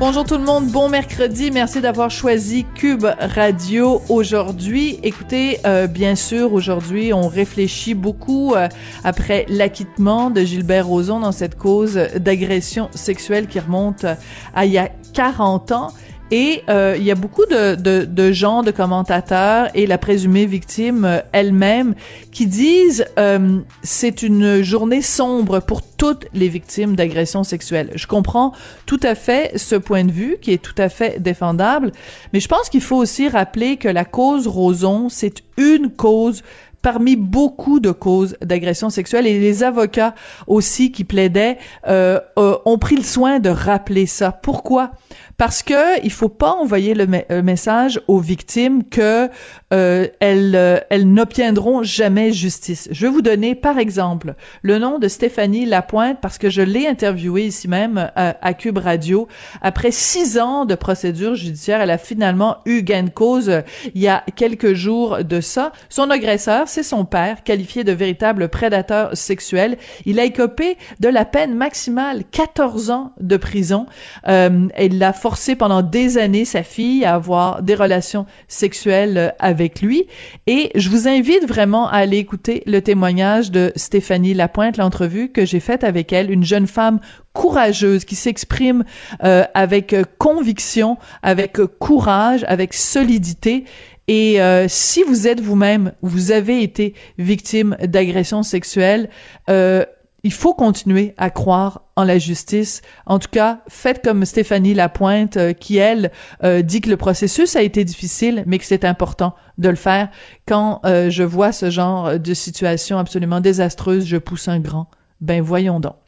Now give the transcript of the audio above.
Bonjour tout le monde, bon mercredi. Merci d'avoir choisi Cube Radio aujourd'hui. Écoutez, euh, bien sûr, aujourd'hui, on réfléchit beaucoup euh, après l'acquittement de Gilbert Rozon dans cette cause d'agression sexuelle qui remonte à il y a 40 ans. Et euh, il y a beaucoup de, de, de, gens, de commentateurs et la présumée victime euh, elle-même qui disent euh, c'est une journée sombre pour toutes les victimes d'agressions sexuelles. Je comprends tout à fait ce point de vue qui est tout à fait défendable, mais je pense qu'il faut aussi rappeler que la cause Roson, c'est une cause parmi beaucoup de causes d'agression sexuelle et les avocats aussi qui plaidaient euh, euh, ont pris le soin de rappeler ça. Pourquoi? Parce que il faut pas envoyer le message aux victimes que euh, elles, euh, elles n'obtiendront jamais justice. Je vais vous donner par exemple le nom de Stéphanie Lapointe parce que je l'ai interviewée ici même à Cube Radio après six ans de procédure judiciaire. Elle a finalement eu gain de cause il y a quelques jours de Son agresseur c'est son père, qualifié de véritable prédateur sexuel. Il a écopé de la peine maximale, 14 ans de prison. Euh, il l'a forcé pendant des années, sa fille, à avoir des relations sexuelles avec lui. Et je vous invite vraiment à aller écouter le témoignage de Stéphanie Lapointe, l'entrevue que j'ai faite avec elle, une jeune femme courageuse qui s'exprime euh, avec conviction, avec courage, avec solidité et euh, si vous êtes vous-même, vous avez été victime d'agression sexuelle, euh, il faut continuer à croire en la justice. En tout cas, faites comme Stéphanie Lapointe, euh, qui, elle, dit que le processus a été difficile, mais que c'est important de le faire. Quand je vois ce genre de situation absolument désastreuse, je pousse un grand. Ben voyons donc.